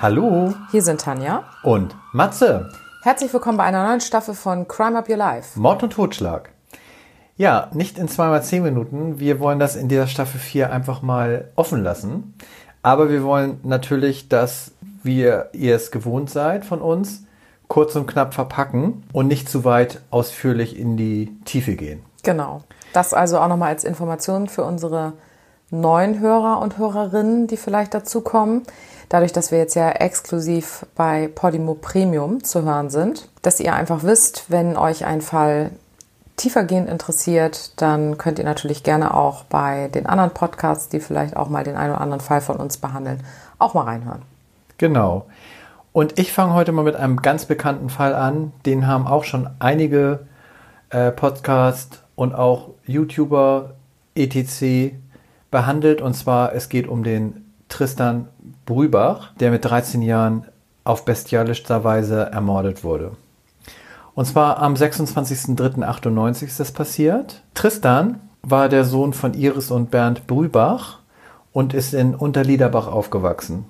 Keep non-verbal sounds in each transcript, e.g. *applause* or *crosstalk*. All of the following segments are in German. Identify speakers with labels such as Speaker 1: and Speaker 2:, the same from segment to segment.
Speaker 1: Hallo
Speaker 2: Hier sind Tanja.
Speaker 1: und Matze.
Speaker 2: Herzlich willkommen bei einer neuen Staffel von Crime Up Your Life.
Speaker 1: Mord und Totschlag. Ja, nicht in zweimal zehn Minuten. Wir wollen das in dieser Staffel 4 einfach mal offen lassen. Aber wir wollen natürlich, dass wir, ihr es gewohnt seid von uns, kurz und knapp verpacken und nicht zu weit ausführlich in die Tiefe gehen.
Speaker 2: Genau. Das also auch nochmal als Information für unsere neuen Hörer und Hörerinnen, die vielleicht dazukommen. Dadurch, dass wir jetzt ja exklusiv bei Podimo Premium zu hören sind, dass ihr einfach wisst, wenn euch ein Fall tiefergehend interessiert, dann könnt ihr natürlich gerne auch bei den anderen Podcasts, die vielleicht auch mal den einen oder anderen Fall von uns behandeln, auch mal reinhören.
Speaker 1: Genau. Und ich fange heute mal mit einem ganz bekannten Fall an. Den haben auch schon einige äh, Podcasts und auch YouTuber etc. behandelt. Und zwar, es geht um den Tristan Brübach, der mit 13 Jahren auf bestialischster Weise ermordet wurde. Und zwar am 26.03.98 ist das passiert. Tristan war der Sohn von Iris und Bernd Brübach und ist in Unterliederbach aufgewachsen.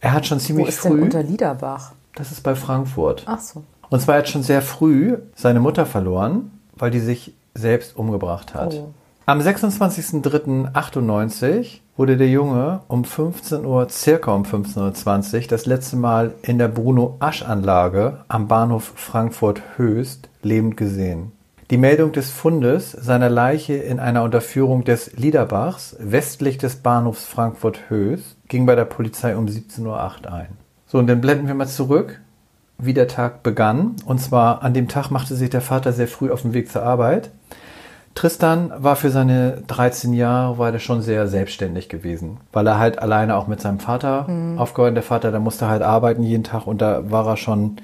Speaker 1: Er hat schon
Speaker 2: Wo
Speaker 1: ziemlich
Speaker 2: ist denn
Speaker 1: früh,
Speaker 2: Unterliederbach?
Speaker 1: das ist bei Frankfurt,
Speaker 2: Ach so.
Speaker 1: und zwar hat schon sehr früh seine Mutter verloren, weil die sich selbst umgebracht hat.
Speaker 2: Oh.
Speaker 1: Am 26.03.98 wurde der Junge um 15 Uhr, circa um 15.20 Uhr, das letzte Mal in der Bruno-Asch-Anlage am Bahnhof Frankfurt-Höchst lebend gesehen. Die Meldung des Fundes seiner Leiche in einer Unterführung des Liederbachs westlich des Bahnhofs Frankfurt-Höchst ging bei der Polizei um 17.08 Uhr ein. So, und dann blenden wir mal zurück, wie der Tag begann. Und zwar an dem Tag machte sich der Vater sehr früh auf den Weg zur Arbeit. Tristan war für seine 13 Jahre war der schon sehr selbstständig gewesen, weil er halt alleine auch mit seinem Vater aufgehört. Der Vater, der musste halt arbeiten jeden Tag und da war er schon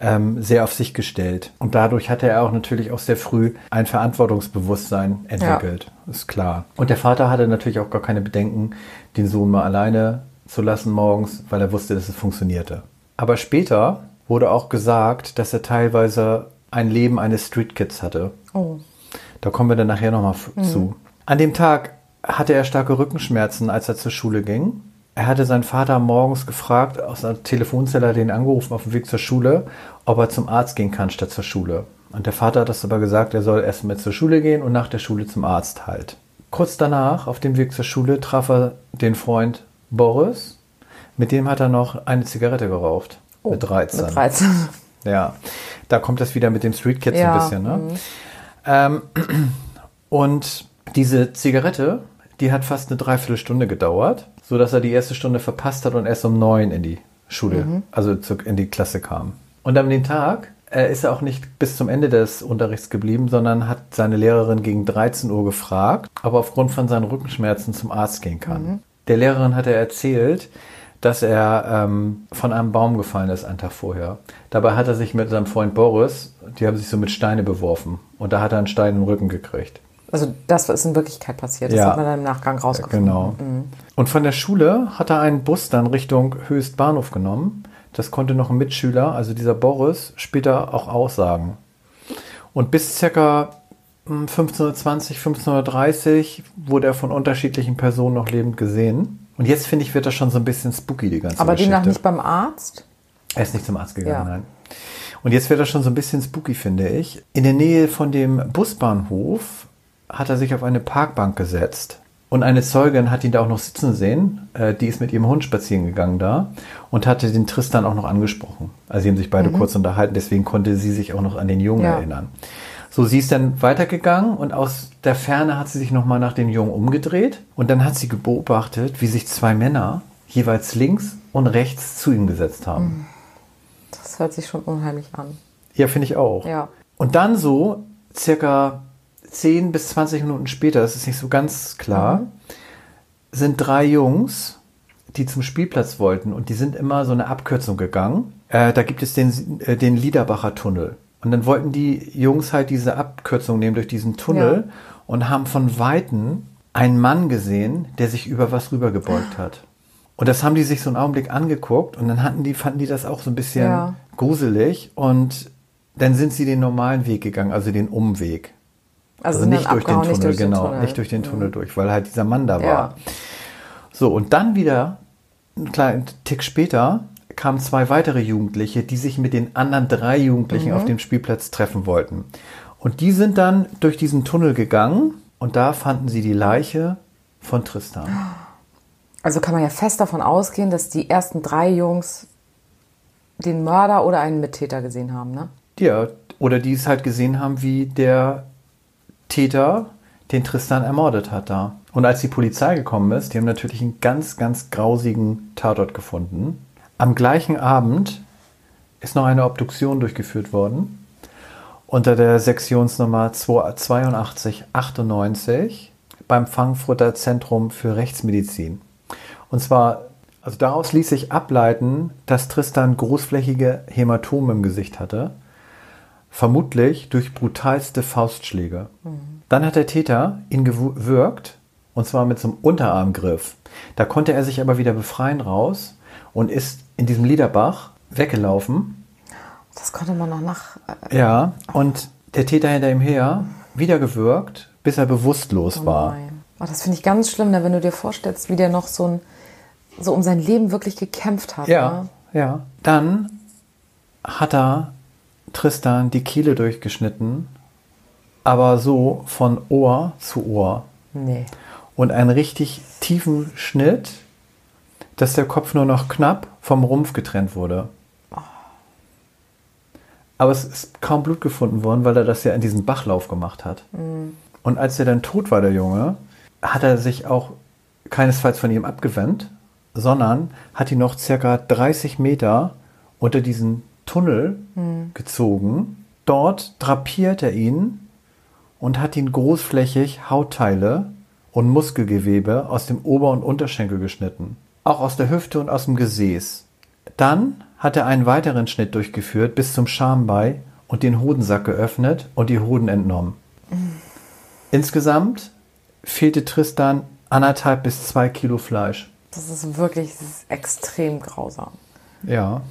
Speaker 1: ähm, sehr auf sich gestellt. Und dadurch hatte er auch natürlich auch sehr früh ein Verantwortungsbewusstsein entwickelt, ist klar. Und der Vater hatte natürlich auch gar keine Bedenken, den Sohn mal alleine zu lassen morgens, weil er wusste, dass es funktionierte. Aber später wurde auch gesagt, dass er teilweise ein Leben eines Street Kids hatte.
Speaker 2: Oh.
Speaker 1: Da kommen wir dann nachher nochmal zu. An dem Tag hatte er starke Rückenschmerzen, als er zur Schule ging. Er hatte seinen Vater morgens gefragt, aus einer Telefonzelle hat er ihn angerufen auf dem Weg zur Schule, ob er zum Arzt gehen kann statt zur Schule. Und der Vater hat das aber gesagt, er soll erst mit zur Schule gehen und nach der Schule zum Arzt halt. Kurz danach, auf dem Weg zur Schule, traf er den Freund Boris. Mit dem hat er noch eine Zigarette geraucht.
Speaker 2: Oh,
Speaker 1: mit 13.
Speaker 2: Mit 13.
Speaker 1: Ja, da kommt das wieder mit den Street Kids
Speaker 2: Ja,
Speaker 1: ein bisschen. Ne? Ähm, *clears throat* und diese Zigarette, die hat fast eine Dreiviertelstunde gedauert, sodass er die erste Stunde verpasst hat und erst um neun in die Schule, also zu, in die Klasse kam. Und an dem Tag äh, ist er auch nicht bis zum Ende des Unterrichts geblieben, sondern hat seine Lehrerin gegen 13 Uhr gefragt, ob er aufgrund von seinen Rückenschmerzen zum Arzt gehen kann. Der Lehrerin hat er erzählt, dass er ähm, von einem Baum gefallen ist einen Tag vorher. Dabei hat er sich mit seinem Freund Boris, die haben sich so mit Steine beworfen und da hat er einen Stein im Rücken gekriegt.
Speaker 2: Also das ist in Wirklichkeit passiert. Das
Speaker 1: Ja.
Speaker 2: hat man dann im Nachgang rausgefunden.
Speaker 1: Genau. Und von der Schule hat er einen Bus dann Richtung Höchstbahnhof genommen. Das konnte noch ein Mitschüler, also dieser Boris, später auch aussagen. Und bis circa hm, 1520, 1530 wurde er von unterschiedlichen Personen noch lebend gesehen. Und jetzt finde ich, wird das schon so ein bisschen spooky, die ganze
Speaker 2: Aber
Speaker 1: Geschichte.
Speaker 2: demnach nicht beim Arzt?
Speaker 1: Er ist nicht zum Arzt gegangen,
Speaker 2: Ja.
Speaker 1: nein. Und jetzt wird das schon so ein bisschen spooky, finde ich. In der Nähe von dem Busbahnhof hat er sich auf eine Parkbank gesetzt. Und eine Zeugin hat ihn da auch noch sitzen sehen. Äh, die ist mit ihrem Hund spazieren gegangen da und hatte den Tristan auch noch angesprochen. Also sie haben sich beide kurz unterhalten, deswegen konnte sie sich auch noch an den Jungen
Speaker 2: Ja.
Speaker 1: erinnern. So, sie ist dann weitergegangen und aus der Ferne hat sie sich nochmal nach dem Jungen umgedreht und dann hat sie beobachtet, wie sich zwei Männer jeweils links und rechts zu ihm gesetzt haben.
Speaker 2: Das hört sich schon unheimlich an.
Speaker 1: Ja, finde ich auch.
Speaker 2: Ja.
Speaker 1: Und dann so, circa 10 bis 20 Minuten später, das ist nicht so ganz klar, sind drei Jungs, die zum Spielplatz wollten und die sind immer so eine Abkürzung gegangen. Äh, da gibt es den, äh, den Liederbacher Tunnel. Und dann wollten die Jungs halt diese Abkürzung nehmen durch diesen Tunnel
Speaker 2: Ja.
Speaker 1: und haben von Weitem einen Mann gesehen, der sich über was rübergebeugt hat. Und das haben die sich so einen Augenblick angeguckt und dann hatten die, fanden die das auch so ein bisschen
Speaker 2: Ja.
Speaker 1: gruselig und dann sind sie den normalen Weg gegangen, also den Umweg.
Speaker 2: Also,
Speaker 1: Also nicht durch Tunnel,
Speaker 2: nicht durch den
Speaker 1: genau,
Speaker 2: Tunnel. Mhm.
Speaker 1: nicht durch den Tunnel durch, weil halt dieser Mann da
Speaker 2: Ja.
Speaker 1: war. So, und dann wieder einen kleinen Tick später kamen zwei weitere Jugendliche, die sich mit den anderen drei Jugendlichen auf dem Spielplatz treffen wollten. Und die sind dann durch diesen Tunnel gegangen und da fanden sie die Leiche von Tristan.
Speaker 2: Also kann man ja fest davon ausgehen, dass die ersten drei Jungs den Mörder oder einen Mittäter gesehen haben, ne?
Speaker 1: Ja, oder die es halt gesehen haben, wie der Täter den Tristan ermordet hat da. Und als die Polizei gekommen ist, die haben natürlich einen ganz, ganz grausigen Tatort gefunden. Am gleichen Abend ist noch eine Obduktion durchgeführt worden unter der Sektionsnummer 8298 beim Frankfurter Zentrum für Rechtsmedizin. Und zwar, also daraus ließ sich ableiten, dass Tristan großflächige Hämatome im Gesicht hatte, vermutlich durch brutalste Faustschläge. Dann hat der Täter ihn gewürgt, und zwar mit so einem Unterarmgriff. Da konnte er sich aber wieder befreien raus und ist in diesem Liederbach weggelaufen.
Speaker 2: Das konnte man noch nach. Äh,
Speaker 1: Ja, und der Täter hinter ihm her, wieder gewürgt, bis er bewusstlos war.
Speaker 2: nein. Oh, das finde ich ganz schlimm, ne, wenn du dir vorstellst, wie der noch so, ein, so um sein Leben wirklich gekämpft hat.
Speaker 1: Ja,
Speaker 2: Ne?
Speaker 1: ja. Dann hat er Tristan die Kehle durchgeschnitten, aber so von Ohr zu Ohr.
Speaker 2: Nee.
Speaker 1: Und einen richtig tiefen Schnitt, dass der Kopf nur noch knapp vom Rumpf getrennt wurde. Aber es ist kaum Blut gefunden worden, weil er das ja in diesem Bachlauf gemacht hat. Und als er dann tot war, der Junge, hat er sich auch keinesfalls von ihm abgewendet, sondern hat ihn noch circa 30 Meter unter diesen Tunnel gezogen. Dort drapiert er ihn und hat ihn großflächig Hautteile und Muskelgewebe aus dem Ober- und Unterschenkel geschnitten. Auch aus der Hüfte und aus dem Gesäß. Dann hat er einen weiteren Schnitt durchgeführt bis zum Schambein und den Hodensack geöffnet und die Hoden entnommen. Insgesamt fehlte Tristan anderthalb bis zwei Kilo Fleisch.
Speaker 2: Das ist wirklich das ist extrem grausam.
Speaker 1: Ja.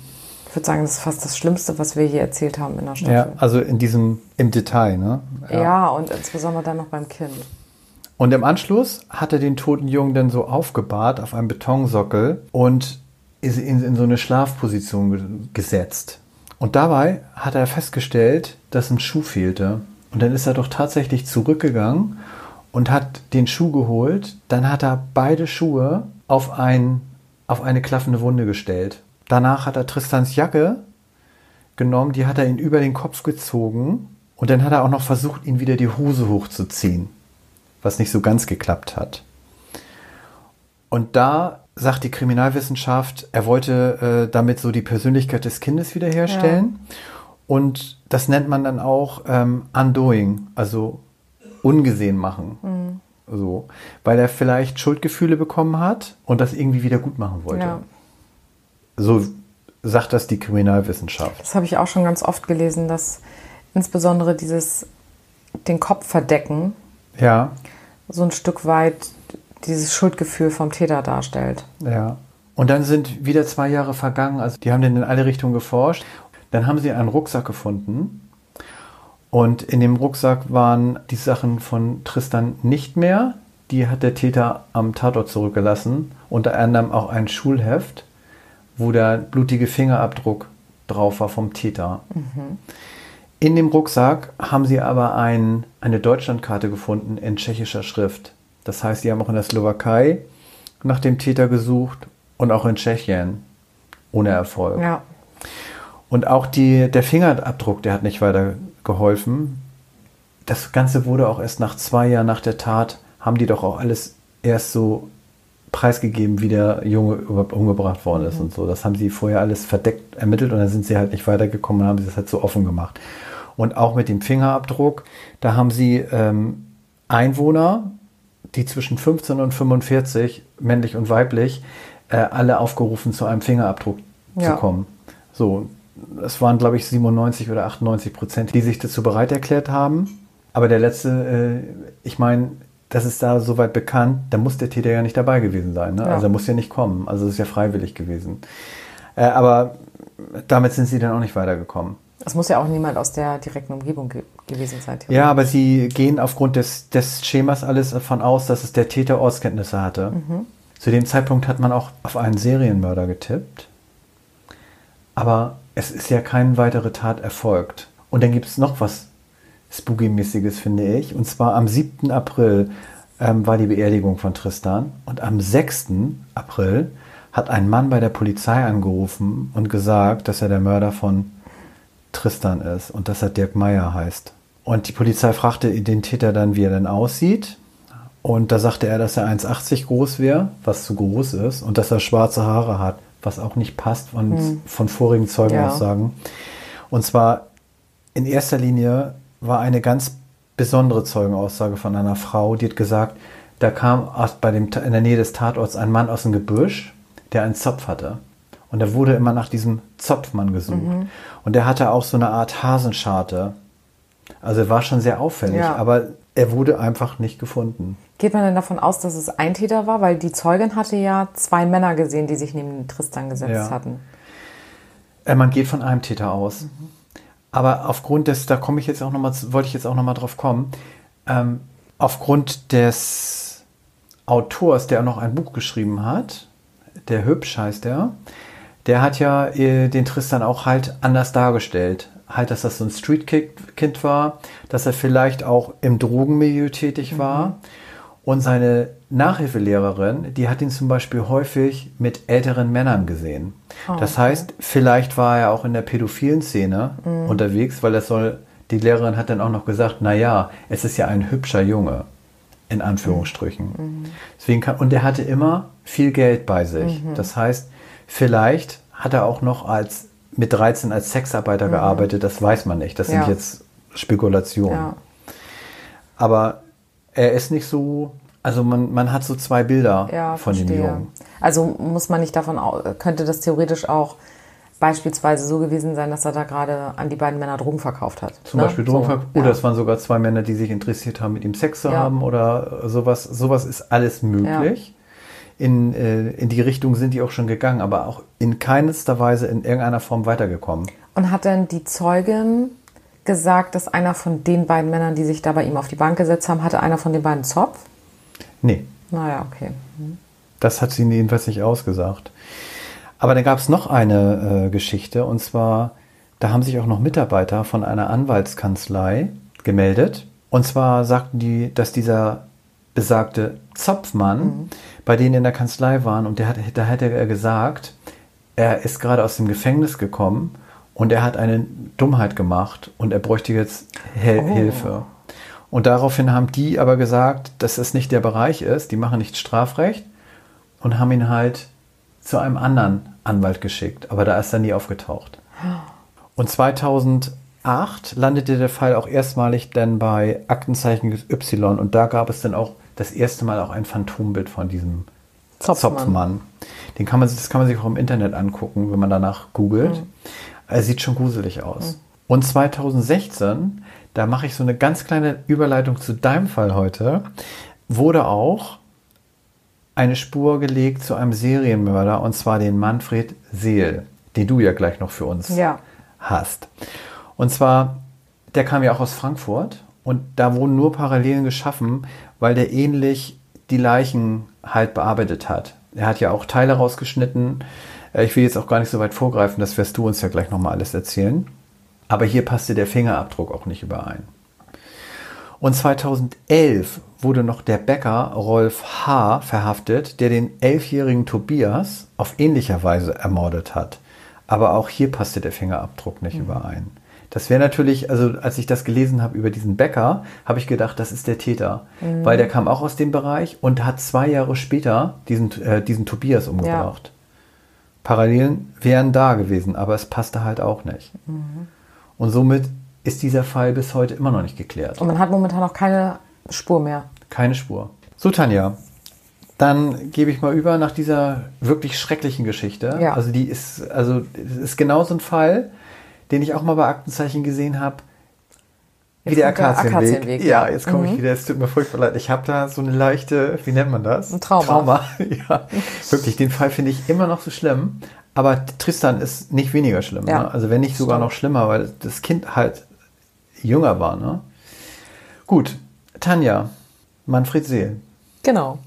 Speaker 2: Ich würde sagen, das ist fast das Schlimmste, was wir hier erzählt haben in der Staffel.
Speaker 1: Ja, also in diesem, im Detail, ne?
Speaker 2: Ja. und insbesondere dann noch beim Kind.
Speaker 1: Und im Anschluss hat er den toten Jungen dann so aufgebahrt auf einem Betonsockel und ist in, in so eine Schlafposition ge gesetzt. Und dabei hat er festgestellt, dass ein Schuh fehlte. Und dann ist er doch tatsächlich zurückgegangen und hat den Schuh geholt. Dann hat er beide Schuhe auf, ein, auf eine klaffende Wunde gestellt. Danach hat er Tristans Jacke genommen, die hat er ihn über den Kopf gezogen. Und dann hat er auch noch versucht, ihn wieder die Hose hochzuziehen was nicht so ganz geklappt hat. Und da sagt die Kriminalwissenschaft, er wollte äh, damit so die Persönlichkeit des Kindes wiederherstellen. Und das nennt man dann auch ähm, undoing, also ungesehen machen. So, weil er vielleicht Schuldgefühle bekommen hat und das irgendwie wieder gut machen wollte.
Speaker 2: Ja.
Speaker 1: So sagt das die Kriminalwissenschaft.
Speaker 2: Das habe ich auch schon ganz oft gelesen, dass insbesondere dieses den Kopf verdecken
Speaker 1: Ja,
Speaker 2: so ein Stück weit dieses Schuldgefühl vom Täter darstellt.
Speaker 1: Ja. Und dann sind wieder zwei Jahre vergangen. Also die haben dann in alle Richtungen geforscht. Dann haben sie einen Rucksack gefunden. Und in dem Rucksack waren die Sachen von Tristan nicht mehr. Die hat der Täter am Tatort zurückgelassen. Unter anderem auch ein Schulheft, wo der blutige Fingerabdruck drauf war vom Täter. In dem Rucksack haben sie aber ein, eine Deutschlandkarte gefunden in tschechischer Schrift. Das heißt, sie haben auch in der Slowakei nach dem Täter gesucht und auch in Tschechien ohne Erfolg.
Speaker 2: Ja.
Speaker 1: Und auch die, der Fingerabdruck, der hat nicht weiter geholfen. Das Ganze wurde auch erst nach zwei Jahren nach der Tat, haben die doch auch alles erst so preisgegeben, wie der Junge überhaupt umgebracht worden ist und so. Das haben sie vorher alles verdeckt ermittelt und dann sind sie halt nicht weitergekommen und haben sie das halt so offen gemacht. Und auch mit dem Fingerabdruck, da haben sie ähm, Einwohner, die zwischen 15 und 45, männlich und weiblich, äh, alle aufgerufen, zu einem Fingerabdruck
Speaker 2: Ja.
Speaker 1: zu kommen. So, es waren, glaube ich, 97 oder 98 Prozent, die sich dazu bereit erklärt haben. Aber der letzte, äh, ich meine, das ist da soweit bekannt, da muss der Täter ja nicht dabei gewesen sein. Ne?
Speaker 2: Ja.
Speaker 1: Also er muss ja nicht kommen. Also es ist ja freiwillig gewesen. Äh, aber damit sind sie dann auch nicht weitergekommen.
Speaker 2: Es muss ja auch niemand aus der direkten Umgebung ge gewesen sein.
Speaker 1: Ja, aber sie gehen aufgrund des, des Schemas alles davon aus, dass es der Täter Ortskenntnisse hatte. Zu dem Zeitpunkt hat man auch auf einen Serienmörder getippt. Aber es ist ja keine weitere Tat erfolgt. Und dann gibt es noch was Spooky-mäßiges, finde ich. Und zwar am 7. April ähm, war die Beerdigung von Tristan. Und am 6. April hat ein Mann bei der Polizei angerufen und gesagt, dass er der Mörder von Tristan ist und dass er Dirk Meyer heißt. Und die Polizei fragte den Täter dann, wie er denn aussieht. Und da sagte er, dass er 1,80 groß wäre, was zu groß ist, und dass er schwarze Haare hat, was auch nicht passt von, hm. von vorigen Zeugenaussagen. Ja. Und zwar in erster Linie war eine ganz besondere Zeugenaussage von einer Frau, die hat gesagt, da kam bei dem, in der Nähe des Tatorts ein Mann aus dem Gebüsch, der einen Zopf hatte. Und er wurde immer nach diesem Zopfmann gesucht. Mhm. Und der hatte auch so eine Art Hasenscharte. Also er war schon sehr auffällig, ja. aber er wurde einfach nicht gefunden.
Speaker 2: Geht man denn davon aus, dass es ein Täter war? Weil die Zeugin hatte ja zwei Männer gesehen, die sich neben Tristan gesetzt ja. hatten.
Speaker 1: Äh, man geht von einem Täter aus. Mhm. Aber aufgrund des, da komme ich jetzt auch noch mal, wollte ich jetzt auch noch mal drauf kommen, ähm, aufgrund des Autors, der auch noch ein Buch geschrieben hat, der Hübsch heißt der, der hat ja äh, den Tristan auch halt anders dargestellt. Halt, dass das so ein Street-Kind war, dass er vielleicht auch im Drogenmilieu tätig war. Mhm. Und seine Nachhilfelehrerin, die hat ihn zum Beispiel häufig mit älteren Männern gesehen. Oh, das heißt, vielleicht war er auch in der pädophilen Szene mhm. unterwegs, weil das soll, die Lehrerin hat dann auch noch gesagt, na ja, es ist ja ein hübscher Junge, in Anführungsstrichen. Mhm. Deswegen kann, und er hatte immer viel Geld bei sich. Mhm. Das heißt, vielleicht hat er auch noch als mit 13 als Sexarbeiter mhm. gearbeitet, das weiß man nicht. Das ja. sind jetzt Spekulationen. Ja. Aber er ist nicht so also man, man hat so zwei Bilder ja, von verstehe. dem Jungen.
Speaker 2: Also muss man nicht davon aus, könnte das theoretisch auch beispielsweise so gewesen sein, dass er da gerade an die beiden Männer Drogen verkauft hat.
Speaker 1: Zum ne? Beispiel Drogen so, verkauft. Oder ja. es waren sogar zwei Männer, die sich interessiert haben, mit ihm Sex zu ja. haben oder sowas. Sowas ist alles möglich. In, äh, in die Richtung sind die auch schon gegangen, aber auch in keinster Weise in irgendeiner Form weitergekommen.
Speaker 2: Und hat denn die Zeugin gesagt, dass einer von den beiden Männern, die sich da bei ihm auf die Bank gesetzt haben, hatte einer von den beiden Zopf?
Speaker 1: Nee.
Speaker 2: Naja, okay. Mhm.
Speaker 1: Das hat sie jedenfalls nicht ausgesagt. Aber dann gab es noch eine äh, Geschichte und zwar, da haben sich auch noch Mitarbeiter von einer Anwaltskanzlei gemeldet. Und zwar sagten die, dass dieser besagte Zopfmann mhm. Bei denen in der Kanzlei waren und der hat, da hätte er gesagt, er ist gerade aus dem Gefängnis gekommen und er hat eine Dummheit gemacht und er bräuchte jetzt Hel oh. Hilfe. Und daraufhin haben die aber gesagt, dass es nicht der Bereich ist, die machen nicht Strafrecht und haben ihn halt zu einem anderen Anwalt geschickt. Aber da ist er nie aufgetaucht. Und 2008 landete der Fall auch erstmalig dann bei Aktenzeichen Y und da gab es dann auch das erste Mal auch ein Phantombild von diesem Zopfmann. Zopfmann. Den kann man, das kann man sich auch im Internet angucken, wenn man danach googelt. Mhm. Er sieht schon gruselig aus. Mhm. Und 2016 da mache ich so eine ganz kleine Überleitung zu deinem Fall heute, wurde auch eine Spur gelegt zu einem Serienmörder und zwar den Manfred Seel, den du ja gleich noch für uns ja. hast. Und zwar, der kam ja auch aus Frankfurt und da wurden nur Parallelen geschaffen, weil der ähnlich die Leichen halt bearbeitet hat. Er hat ja auch Teile rausgeschnitten. Äh, ich will jetzt auch gar nicht so weit vorgreifen, das wirst du uns ja gleich nochmal alles erzählen. Aber hier passte der Fingerabdruck auch nicht überein. Und 2011 wurde noch der Bäcker Rolf H. verhaftet, der den elfjährigen Tobias auf ähnlicher Weise ermordet hat. Aber auch hier passte der Fingerabdruck nicht mhm. überein. Das wäre natürlich, also als ich das gelesen habe über diesen Bäcker, habe ich gedacht, das ist der Täter. Mhm. Weil der kam auch aus dem Bereich und hat zwei Jahre später diesen, äh, diesen Tobias umgebracht. Ja. Parallelen wären da gewesen, aber es passte halt auch nicht. Mhm. Und somit ist dieser Fall bis heute immer noch nicht geklärt.
Speaker 2: Und man hat momentan auch keine Spur mehr.
Speaker 1: Keine Spur. So, Tanja, dann gebe ich mal über nach dieser wirklich schrecklichen Geschichte. Ja. Also die ist, also ist genau so ein Fall, den ich auch mal bei Aktenzeichen gesehen habe. Wie der Akazienweg. Ja, jetzt komme mhm. ich wieder. Es tut mir furchtbar leid. Ich habe da so eine leichte, wie nennt man das?
Speaker 2: Ein Trauma.
Speaker 1: Trauma. *laughs* ja, wirklich. Den Fall finde ich immer noch so schlimm. Aber Tristan ist nicht weniger schlimm. Ja. Ne? Also wenn nicht sogar noch schlimmer, weil das Kind halt jünger war. Ne? Gut, Tanja, Manfred Seel.
Speaker 2: Genau.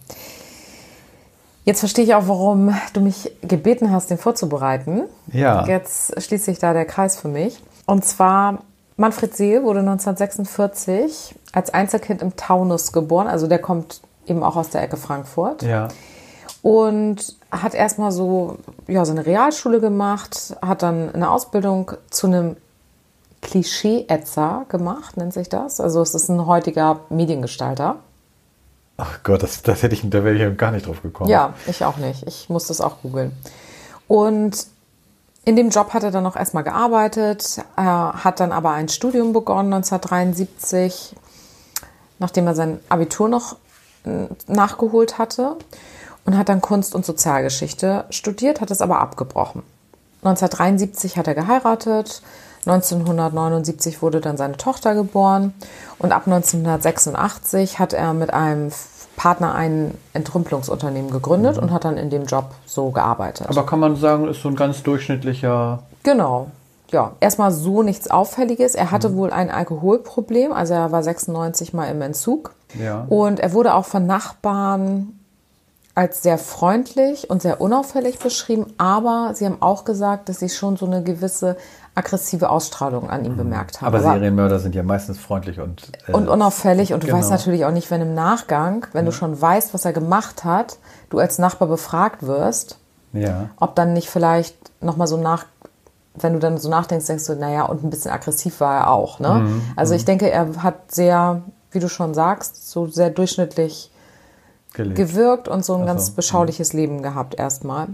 Speaker 2: Jetzt verstehe ich auch, warum du mich gebeten hast, den vorzubereiten.
Speaker 1: Ja.
Speaker 2: Jetzt schließt sich da der Kreis für mich. Und zwar, Manfred Seel wurde 1946 als Einzelkind im Taunus geboren. Also der kommt eben auch aus der Ecke Frankfurt.
Speaker 1: Ja.
Speaker 2: Und hat erstmal so, ja, so eine Realschule gemacht, hat dann eine Ausbildung zu einem Klischee-Etzer gemacht, nennt sich das. Also es ist ein heutiger Mediengestalter.
Speaker 1: Ach Gott, das, das hätte ich, da wäre ich gar nicht drauf gekommen.
Speaker 2: Ja, ich auch nicht. Ich muss das auch googeln. Und in dem Job hat er dann auch erstmal gearbeitet, er hat dann aber ein Studium begonnen 1973, nachdem er sein Abitur noch äh, nachgeholt hatte und hat dann Kunst- und Sozialgeschichte studiert, hat es aber abgebrochen. 1973 hat er geheiratet, 1979 wurde dann seine Tochter geboren und ab 1986 hat er mit einem Partner ein Entrümpelungsunternehmen gegründet und hat dann in dem Job so gearbeitet.
Speaker 1: Aber kann man sagen, ist so ein ganz durchschnittlicher.
Speaker 2: Genau. Ja, erstmal so nichts Auffälliges. Er hatte wohl ein Alkoholproblem, also er war 96 mal im Entzug.
Speaker 1: Ja.
Speaker 2: Und er wurde auch von Nachbarn als sehr freundlich und sehr unauffällig beschrieben, aber sie haben auch gesagt, dass sie schon so eine gewisse aggressive Ausstrahlung an ihm bemerkt haben.
Speaker 1: Aber Serienmörder sind ja meistens freundlich und. äh,
Speaker 2: und unauffällig und du
Speaker 1: genau.
Speaker 2: weißt natürlich auch nicht, wenn im Nachgang, wenn du schon weißt, was er gemacht hat, du als Nachbar befragt wirst,
Speaker 1: Ja.
Speaker 2: ob dann nicht vielleicht nochmal so nach, wenn du dann so nachdenkst, denkst du, naja, und ein bisschen aggressiv war er auch. Ne?
Speaker 1: Mhm,
Speaker 2: Also ich denke, er hat sehr, wie du schon sagst, so sehr durchschnittlich
Speaker 1: Gelebt.
Speaker 2: gewirkt und so ein
Speaker 1: Ach so,
Speaker 2: ganz beschauliches Leben gehabt erstmal.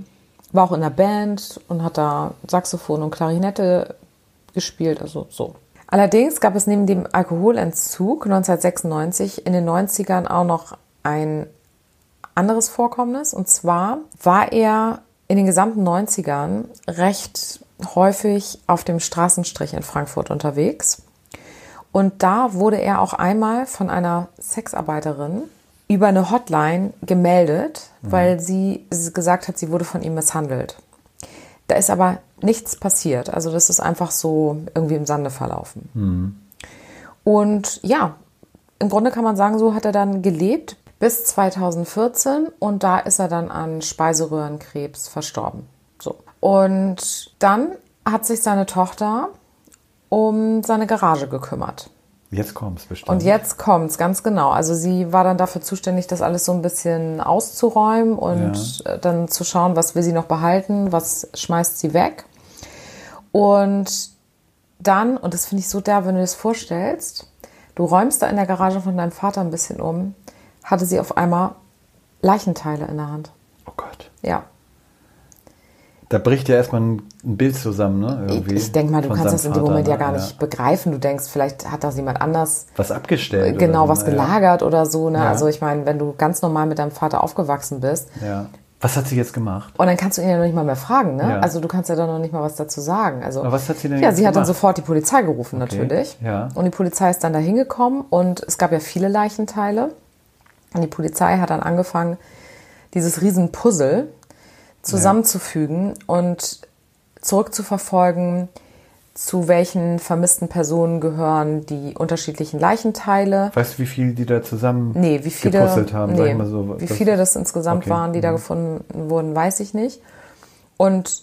Speaker 2: War auch in der Band und hat da Saxophon und Klarinette gespielt, also so. Allerdings gab es neben dem Alkoholentzug 1996 in den 90ern auch noch ein anderes Vorkommnis. Und zwar war er in den gesamten 90ern recht häufig auf dem Straßenstrich in Frankfurt unterwegs. Und da wurde er auch einmal von einer Sexarbeiterin über eine Hotline gemeldet, weil sie gesagt hat, sie wurde von ihm misshandelt. Da ist aber nichts passiert. Also das ist einfach so irgendwie im Sande verlaufen. Und ja, im Grunde kann man sagen, so hat er dann gelebt bis 2014 und da ist er dann an Speiseröhrenkrebs verstorben. So. Und dann hat sich seine Tochter um seine Garage gekümmert.
Speaker 1: Jetzt kommt's bestimmt.
Speaker 2: Und jetzt kommt's ganz genau. Also sie war dann dafür zuständig, das alles so ein bisschen auszuräumen und äh, dann zu schauen, was will sie noch behalten, was schmeißt sie weg. Und dann, und das finde ich so derb, wenn du das vorstellst, du räumst da in der Garage von deinem Vater ein bisschen um, hatte sie auf einmal Leichenteile in der Hand.
Speaker 1: Oh Gott.
Speaker 2: Ja.
Speaker 1: Da bricht ja erstmal ein, Bild zusammen, ne?
Speaker 2: Ich,
Speaker 1: Irgendwie
Speaker 2: ich denke mal, du kannst das in dem
Speaker 1: Vater,
Speaker 2: Moment ja
Speaker 1: ne?
Speaker 2: gar nicht begreifen. Du denkst, vielleicht hat das jemand anders
Speaker 1: Was abgestellt.
Speaker 2: genau
Speaker 1: oder
Speaker 2: was
Speaker 1: so, ne?
Speaker 2: gelagert oder so. Ne?
Speaker 1: Ja.
Speaker 2: Also ich meine, wenn du ganz normal mit deinem Vater aufgewachsen bist,
Speaker 1: Ja. ja. Was hat sie jetzt gemacht?
Speaker 2: Und dann kannst du ihn ja noch nicht mal mehr fragen, ne?
Speaker 1: Ja.
Speaker 2: Also du kannst ja dann noch nicht mal was dazu sagen. Also
Speaker 1: Aber was hat sie denn
Speaker 2: Ja, sie hat dann
Speaker 1: gemacht?
Speaker 2: sofort die Polizei gerufen natürlich.
Speaker 1: ja.
Speaker 2: Und die Polizei ist dann da hingekommen und es gab ja viele Leichenteile. Und die Polizei hat dann angefangen, dieses riesen Puzzle zusammenzufügen und zurückzuverfolgen, zu welchen vermissten Personen gehören die unterschiedlichen Leichenteile.
Speaker 1: Weißt du, wie viel die da zusammen
Speaker 2: Nee, wie viele,
Speaker 1: gepuzzelt haben? sag
Speaker 2: nee,
Speaker 1: ich mal so.
Speaker 2: wie
Speaker 1: Das-
Speaker 2: viele das insgesamt
Speaker 1: Okay,
Speaker 2: waren, die da
Speaker 1: mhm.
Speaker 2: gefunden wurden, weiß ich nicht. Und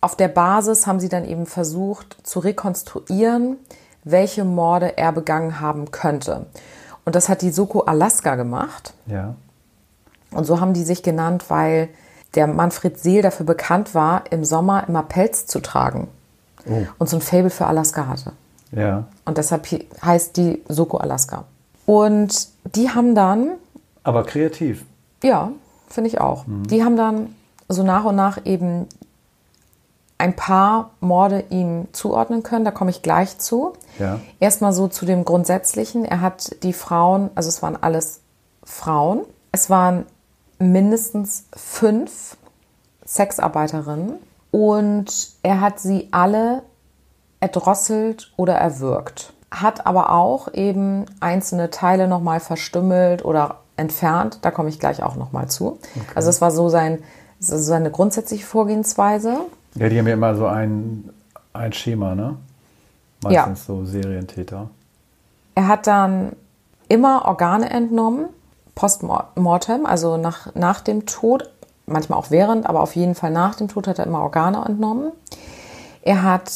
Speaker 2: auf der Basis haben sie dann eben versucht zu rekonstruieren, welche Morde er begangen haben könnte. Und das hat die Soko Alaska gemacht.
Speaker 1: Ja.
Speaker 2: Und so haben die sich genannt, weil der Manfred Seel dafür bekannt war, im Sommer immer Pelz zu tragen.
Speaker 1: Oh.
Speaker 2: Und so ein Fable für Alaska hatte.
Speaker 1: Ja.
Speaker 2: Und deshalb heißt die Soko Alaska. Und die haben dann
Speaker 1: Aber kreativ.
Speaker 2: Ja, finde ich auch. Die haben dann so nach und nach eben ein paar Morde ihm zuordnen können. Da komme ich gleich zu.
Speaker 1: Ja.
Speaker 2: Erstmal so zu dem Grundsätzlichen. Er hat die Frauen, also es waren alles Frauen. Es waren mindestens fünf Sexarbeiterinnen und er hat sie alle erdrosselt oder erwürgt. Hat aber auch eben einzelne Teile nochmal verstümmelt oder entfernt. Da komme ich gleich auch nochmal zu. Also es war so sein, seine grundsätzliche Vorgehensweise.
Speaker 1: Ja, die haben ja immer so ein, ein Schema, ne?
Speaker 2: Ja.
Speaker 1: Meistens so Serientäter.
Speaker 2: Er hat dann immer Organe entnommen, postmortem, also nach, nach dem Tod, manchmal auch während, aber auf jeden Fall nach dem Tod hat er immer Organe entnommen. Er hat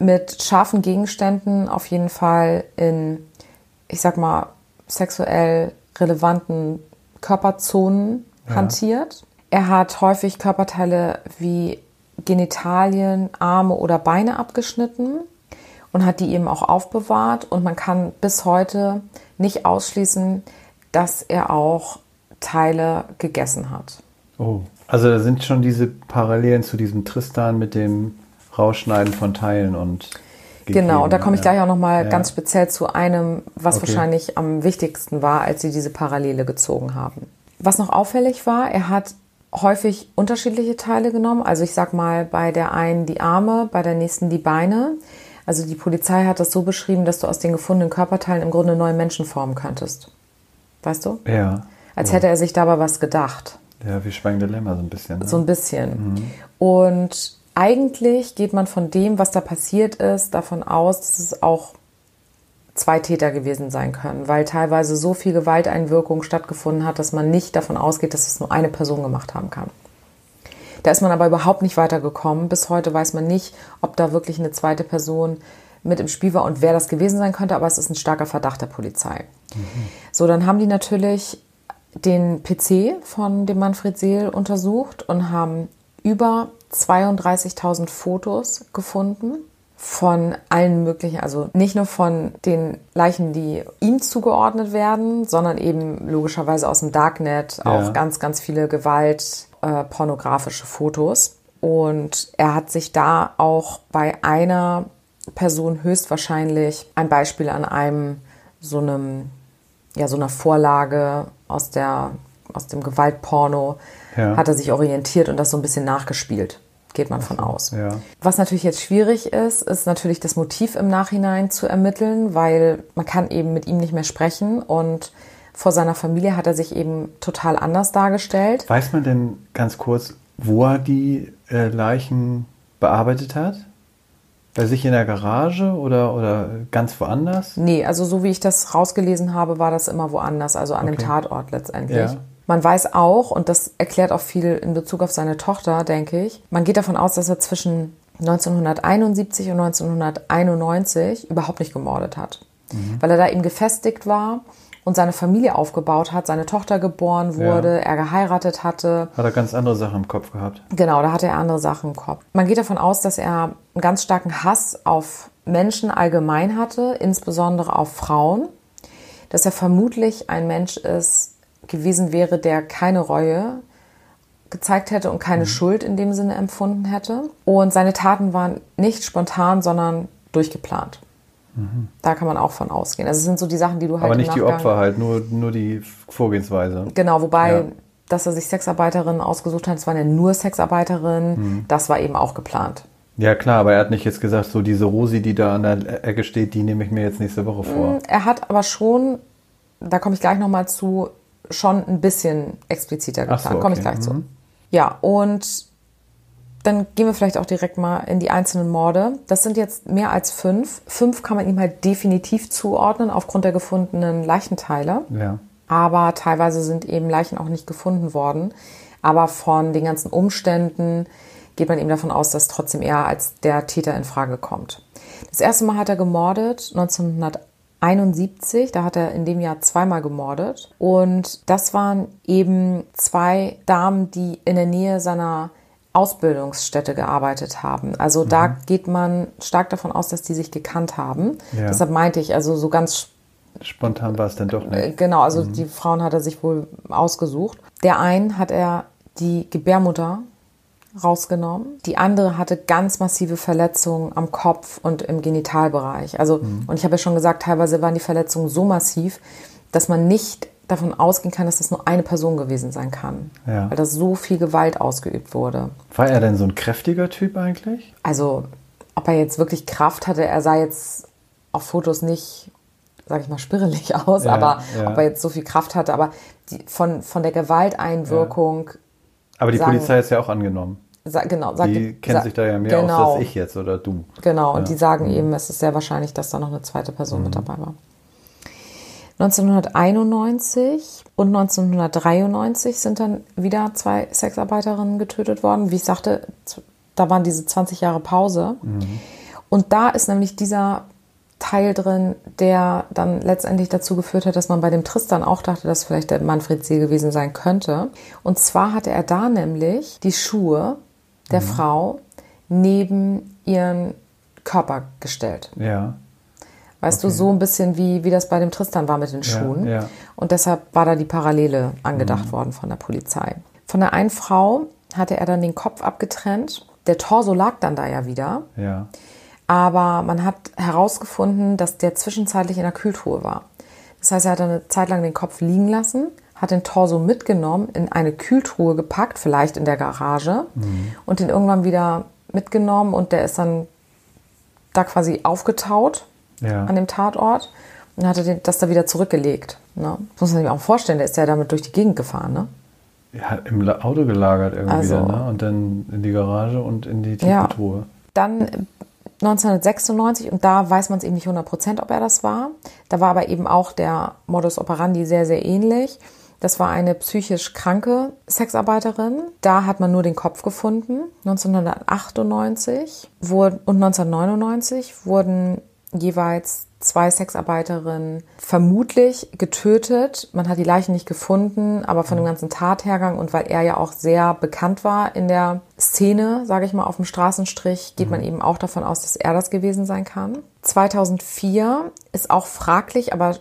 Speaker 2: mit scharfen Gegenständen auf jeden Fall in, ich sag mal, sexuell relevanten Körperzonen ja. hantiert. Er hat häufig Körperteile wie Genitalien, Arme oder Beine abgeschnitten und hat die eben auch aufbewahrt. Und man kann bis heute nicht ausschließen, dass er auch Teile gegessen hat.
Speaker 1: Oh, also da sind schon diese Parallelen zu diesem Tristan mit dem Rausschneiden von Teilen und
Speaker 2: gegeben, Genau, da komme ich gleich auch nochmal ja. ganz speziell zu einem, was okay. wahrscheinlich am wichtigsten war, als sie diese Parallele gezogen haben. Was noch auffällig war, er hat häufig unterschiedliche Teile genommen. Also ich sag mal, bei der einen die Arme, bei der nächsten die Beine. Also die Polizei hat das so beschrieben, dass du aus den gefundenen Körperteilen im Grunde neue Menschen formen könntest. Weißt du?
Speaker 1: Ja.
Speaker 2: Als ja. hätte er sich dabei was gedacht.
Speaker 1: Ja, wie Schweigen Dilemma so ein bisschen. Ne?
Speaker 2: So ein bisschen. Mhm. Und eigentlich geht man von dem, was da passiert ist, davon aus, dass es auch zwei Täter gewesen sein können, weil teilweise so viel Gewalteinwirkung stattgefunden hat, dass man nicht davon ausgeht, dass es nur eine Person gemacht haben kann. Da ist man aber überhaupt nicht weitergekommen. Bis heute weiß man nicht, ob da wirklich eine zweite Person mit im Spiel war und wer das gewesen sein könnte, aber es ist ein starker Verdacht der Polizei. Mhm. So, dann haben die natürlich den PC von dem Manfred Seel untersucht und haben über 32.000 Fotos gefunden von allen möglichen, also nicht nur von den Leichen, die ihm zugeordnet werden, sondern eben logischerweise aus dem Darknet ja. auch ganz, ganz viele Gewalt, äh, pornografische Fotos. Und er hat sich da auch bei einer Person höchstwahrscheinlich ein Beispiel an einem so einem, ja, so einer Vorlage aus der, aus dem Gewaltporno ja. hat er sich orientiert und das so ein bisschen nachgespielt geht man von aus.
Speaker 1: Ja.
Speaker 2: Was natürlich jetzt schwierig ist, ist natürlich das Motiv im Nachhinein zu ermitteln, weil man kann eben mit ihm nicht mehr sprechen und vor seiner Familie hat er sich eben total anders dargestellt.
Speaker 1: Weiß man denn ganz kurz, wo er die äh, Leichen bearbeitet hat? Bei sich in der Garage oder, oder ganz woanders?
Speaker 2: Nee, also so wie ich das rausgelesen habe, war das immer woanders, also an okay. dem Tatort letztendlich. Ja. Man weiß auch, und das erklärt auch viel in Bezug auf seine Tochter, denke ich, man geht davon aus, dass er zwischen 1971 und 1991 überhaupt nicht gemordet hat. Mhm. Weil er da eben gefestigt war und seine Familie aufgebaut hat, seine Tochter geboren wurde, ja. er geheiratet hatte.
Speaker 1: Hat er ganz andere Sachen im Kopf gehabt?
Speaker 2: Genau, da hatte er andere Sachen im Kopf. Man geht davon aus, dass er einen ganz starken Hass auf Menschen allgemein hatte, insbesondere auf Frauen. Dass er vermutlich ein Mensch ist, gewesen wäre, der keine Reue gezeigt hätte und keine mhm. Schuld in dem Sinne empfunden hätte. Und seine Taten waren nicht spontan, sondern durchgeplant. Mhm. Da kann man auch von ausgehen. Also es sind so die Sachen, die du halt.
Speaker 1: Aber nicht die Opfer halt, nur, nur die Vorgehensweise.
Speaker 2: Genau, wobei, ja. dass er sich Sexarbeiterinnen ausgesucht hat, es waren ja nur Sexarbeiterinnen, mhm. das war eben auch geplant.
Speaker 1: Ja, klar, aber er hat nicht jetzt gesagt, so diese Rosi, die da an der Ecke steht, die nehme ich mir jetzt nächste Woche vor. Mm,
Speaker 2: er hat aber schon, da komme ich gleich nochmal zu, schon ein bisschen expliziter getan. So, okay. Komme ich gleich mhm. zu. Ja, und dann gehen wir vielleicht auch direkt mal in die einzelnen Morde. Das sind jetzt mehr als fünf. Fünf kann man ihm halt definitiv zuordnen aufgrund der gefundenen Leichenteile.
Speaker 1: Ja.
Speaker 2: Aber teilweise sind eben Leichen auch nicht gefunden worden. Aber von den ganzen Umständen geht man eben davon aus, dass trotzdem er als der Täter in Frage kommt. Das erste Mal hat er gemordet 1981 71, da hat er in dem Jahr zweimal gemordet. Und das waren eben zwei Damen, die in der Nähe seiner Ausbildungsstätte gearbeitet haben. Also mhm. da geht man stark davon aus, dass die sich gekannt haben. Ja. Deshalb meinte ich, also so ganz
Speaker 1: spontan war es dann doch nicht. Äh,
Speaker 2: genau, also mhm. die Frauen hat er sich wohl ausgesucht. Der einen hat er die Gebärmutter rausgenommen. Die andere hatte ganz massive Verletzungen am Kopf und im Genitalbereich. Also, mhm. und ich habe ja schon gesagt, teilweise waren die Verletzungen so massiv, dass man nicht davon ausgehen kann, dass das nur eine Person gewesen sein kann. Ja. Weil da so viel Gewalt ausgeübt wurde.
Speaker 1: War er denn so ein kräftiger Typ eigentlich?
Speaker 2: Also, ob er jetzt wirklich Kraft hatte, er sah jetzt auf Fotos nicht, sag ich mal, spirrelig *laughs* aus, ja, aber ja. ob er jetzt so viel Kraft hatte, aber die, von, von der Gewalteinwirkung
Speaker 1: aber die sagen, Polizei ist ja auch angenommen.
Speaker 2: Sa genau,
Speaker 1: sagt, die kennt sa sich da ja mehr genau, aus als ich jetzt oder du.
Speaker 2: Genau, und die sagen mhm. eben, es ist sehr wahrscheinlich, dass da noch eine zweite Person mhm. mit dabei war. 1991 und 1993 sind dann wieder zwei Sexarbeiterinnen getötet worden. Wie ich sagte, da waren diese 20 Jahre Pause. Mhm. Und da ist nämlich dieser Teil drin, der dann letztendlich dazu geführt hat, dass man bei dem Tristan auch dachte, dass vielleicht der Manfred See gewesen sein könnte. Und zwar hatte er da nämlich die Schuhe der mhm. Frau neben ihren Körper gestellt.
Speaker 1: Ja.
Speaker 2: Weißt okay. du, so ein bisschen wie, wie das bei dem Tristan war mit den Schuhen.
Speaker 1: Ja, ja.
Speaker 2: Und deshalb war da die Parallele angedacht mhm. worden von der Polizei. Von der einen Frau hatte er dann den Kopf abgetrennt. Der Torso lag dann da ja wieder.
Speaker 1: Ja.
Speaker 2: Aber man hat herausgefunden, dass der zwischenzeitlich in der Kühltruhe war. Das heißt, er hat eine Zeit lang den Kopf liegen lassen, hat den Torso mitgenommen, in eine Kühltruhe gepackt, vielleicht in der Garage, mhm. und den irgendwann wieder mitgenommen und der ist dann da quasi aufgetaut ja. an dem Tatort und hatte den, das da wieder zurückgelegt. Ne? Das muss man sich auch vorstellen, der ist ja damit durch die Gegend gefahren. Ne?
Speaker 1: Ja, im Auto gelagert irgendwie also, ne? und dann in die Garage und in die Tiefkühltruhe. Ja.
Speaker 2: Dann 1996 und da weiß man es eben nicht 100% ob er das war. Da war aber eben auch der Modus operandi sehr, sehr ähnlich. Das war eine psychisch kranke Sexarbeiterin. Da hat man nur den Kopf gefunden. 1998 und 1999 wurden jeweils zwei Sexarbeiterinnen vermutlich getötet. Man hat die Leichen nicht gefunden, aber von dem ganzen Tathergang und weil er ja auch sehr bekannt war in der Szene, sage ich mal, auf dem Straßenstrich, geht man mhm. eben auch davon aus, dass er das gewesen sein kann. 2004 ist auch fraglich, aber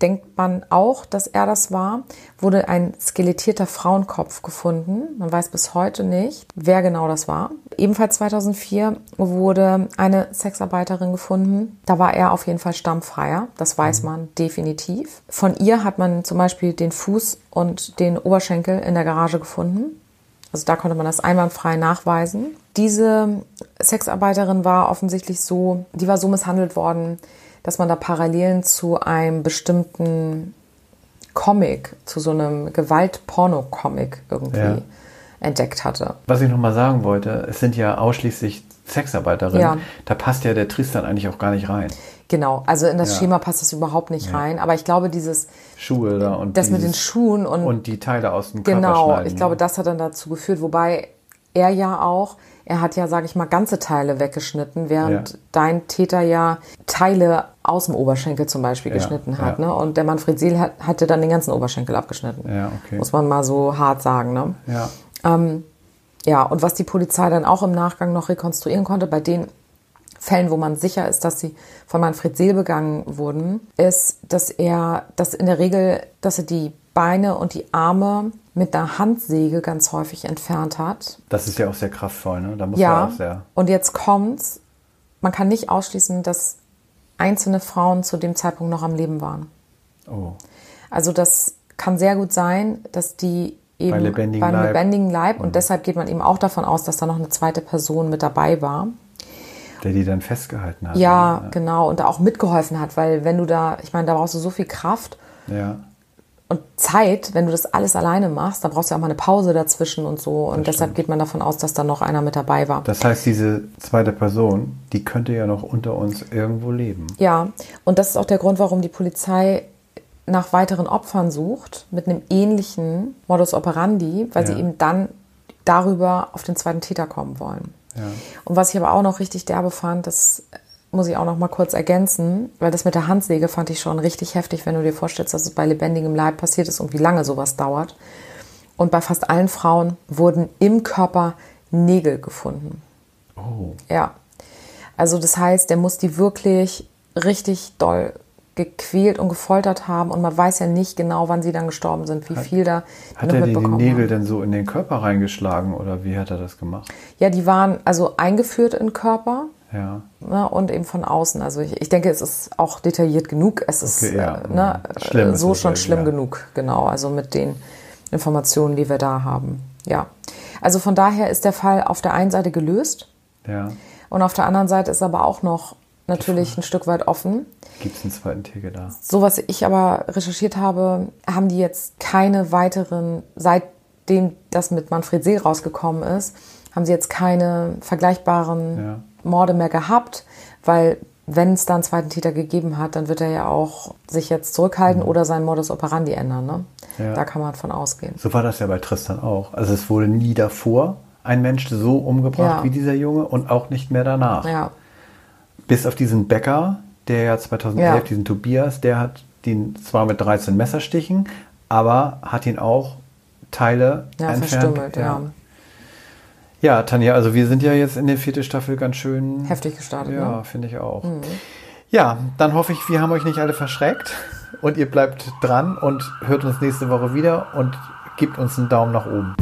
Speaker 2: denkt man auch, dass er das war, wurde ein skelettierter Frauenkopf gefunden. Man weiß bis heute nicht, wer genau das war. Ebenfalls 2004 wurde eine Sexarbeiterin gefunden. Da war er auf jeden Fall stammfreier. Das weiß mhm. man definitiv. Von ihr hat man zum Beispiel den Fuß und den Oberschenkel in der Garage gefunden. Also da konnte man das einwandfrei nachweisen. Diese Sexarbeiterin war offensichtlich so, die war so misshandelt worden, dass man da Parallelen zu einem bestimmten Comic, zu so einem Gewalt-Porno-Comic irgendwie ja. entdeckt hatte.
Speaker 1: Was ich nochmal sagen wollte, es sind ja ausschließlich Sexarbeiterinnen. Ja. Da passt ja der Tristan eigentlich auch gar nicht rein.
Speaker 2: Genau, also in das ja. Schema passt das überhaupt nicht ja. rein. Aber ich glaube, dieses
Speaker 1: Schuhe da und
Speaker 2: das dieses, mit den Schuhen und
Speaker 1: und die Teile aus dem
Speaker 2: Körper
Speaker 1: Genau,
Speaker 2: ich glaube, das hat dann dazu geführt, wobei er ja auch er hat ja, sage ich mal, ganze Teile weggeschnitten, während ja. dein Täter ja Teile aus dem Oberschenkel zum Beispiel ja, geschnitten hat. Ja. Ne? Und der Manfred Seel hat, hatte dann den ganzen Oberschenkel abgeschnitten.
Speaker 1: Ja, okay.
Speaker 2: Muss man mal so hart sagen. Ne?
Speaker 1: Ja.
Speaker 2: Ähm, ja, und was die Polizei dann auch im Nachgang noch rekonstruieren konnte, bei den Fällen, wo man sicher ist, dass sie von Manfred Seel begangen wurden, ist, dass er, dass in der Regel, dass er die Beine und die Arme mit der Handsäge ganz häufig entfernt hat.
Speaker 1: Das ist ja auch sehr kraftvoll, ne? Da muss
Speaker 2: ja,
Speaker 1: auch sehr.
Speaker 2: Und jetzt kommt's. Man kann nicht ausschließen, dass einzelne Frauen zu dem Zeitpunkt noch am Leben waren.
Speaker 1: Oh.
Speaker 2: Also das kann sehr gut sein, dass die eben Bei
Speaker 1: lebendigen
Speaker 2: beim
Speaker 1: Leib.
Speaker 2: lebendigen Leib und mhm. deshalb geht man eben auch davon aus, dass da noch eine zweite Person mit dabei war.
Speaker 1: Der die dann festgehalten hat.
Speaker 2: Ja, ne? genau. Und da auch mitgeholfen hat, weil wenn du da, ich meine, da brauchst du so viel Kraft.
Speaker 1: Ja
Speaker 2: und Zeit, wenn du das alles alleine machst, dann brauchst du ja auch mal eine Pause dazwischen und so. Und das deshalb stimmt. geht man davon aus, dass da noch einer mit dabei war.
Speaker 1: Das heißt, diese zweite Person, die könnte ja noch unter uns irgendwo leben.
Speaker 2: Ja, und das ist auch der Grund, warum die Polizei nach weiteren Opfern sucht, mit einem ähnlichen Modus operandi, weil ja. sie eben dann darüber auf den zweiten Täter kommen wollen.
Speaker 1: Ja.
Speaker 2: Und was ich aber auch noch richtig derbe fand, das muss ich auch noch mal kurz ergänzen, weil das mit der Handsäge fand ich schon richtig heftig, wenn du dir vorstellst, dass es bei lebendigem Leib passiert ist und wie lange sowas dauert. Und bei fast allen Frauen wurden im Körper Nägel gefunden.
Speaker 1: Oh.
Speaker 2: Ja. Also das heißt, der muss die wirklich richtig doll gequält und gefoltert haben und man weiß ja nicht genau, wann sie dann gestorben sind, wie hat, viel da
Speaker 1: Hat er die Nägel haben. denn so in den Körper reingeschlagen oder wie hat er das gemacht?
Speaker 2: Ja, die waren also eingeführt in den Körper
Speaker 1: ja.
Speaker 2: Ne, und eben von außen. Also ich, ich denke, es ist auch detailliert genug. Es ist
Speaker 1: okay, ja.
Speaker 2: äh, ne,
Speaker 1: schlimm
Speaker 2: so schon schlimm ja. genug, genau. Also mit den Informationen, die wir da haben. Ja. Also von daher ist der Fall auf der einen Seite gelöst.
Speaker 1: Ja.
Speaker 2: Und auf der anderen Seite ist aber auch noch natürlich ein Stück weit offen.
Speaker 1: Gibt es einen zweiten Tiger da?
Speaker 2: So was ich aber recherchiert habe, haben die jetzt keine weiteren, seitdem das mit Manfred See rausgekommen ist, haben sie jetzt keine vergleichbaren
Speaker 1: ja.
Speaker 2: Morde mehr gehabt, weil wenn es da einen zweiten Täter gegeben hat, dann wird er ja auch sich jetzt zurückhalten oder seinen Modus operandi ändern. Ne?
Speaker 1: Ja.
Speaker 2: Da kann man von ausgehen.
Speaker 1: So war das ja bei Tristan auch. Also es wurde nie davor ein Mensch so umgebracht
Speaker 2: Ja.
Speaker 1: wie dieser Junge und auch nicht mehr danach.
Speaker 2: Ja,
Speaker 1: Bis auf diesen Bäcker, der ja 2011,
Speaker 2: Ja.
Speaker 1: diesen Tobias, der hat ihn zwar mit 13 Messerstichen, aber hat ihn auch Teile entfernt.
Speaker 2: verstümmelt, ja.
Speaker 1: Ja, Tanja, also wir sind ja jetzt in der vierten Staffel ganz schön
Speaker 2: Heftig gestartet,
Speaker 1: Ja,
Speaker 2: ne? Mhm.
Speaker 1: finde ich auch. Ja, dann hoffe ich, wir haben euch nicht alle verschreckt und ihr bleibt dran und hört uns nächste Woche wieder und gebt uns einen Daumen nach oben.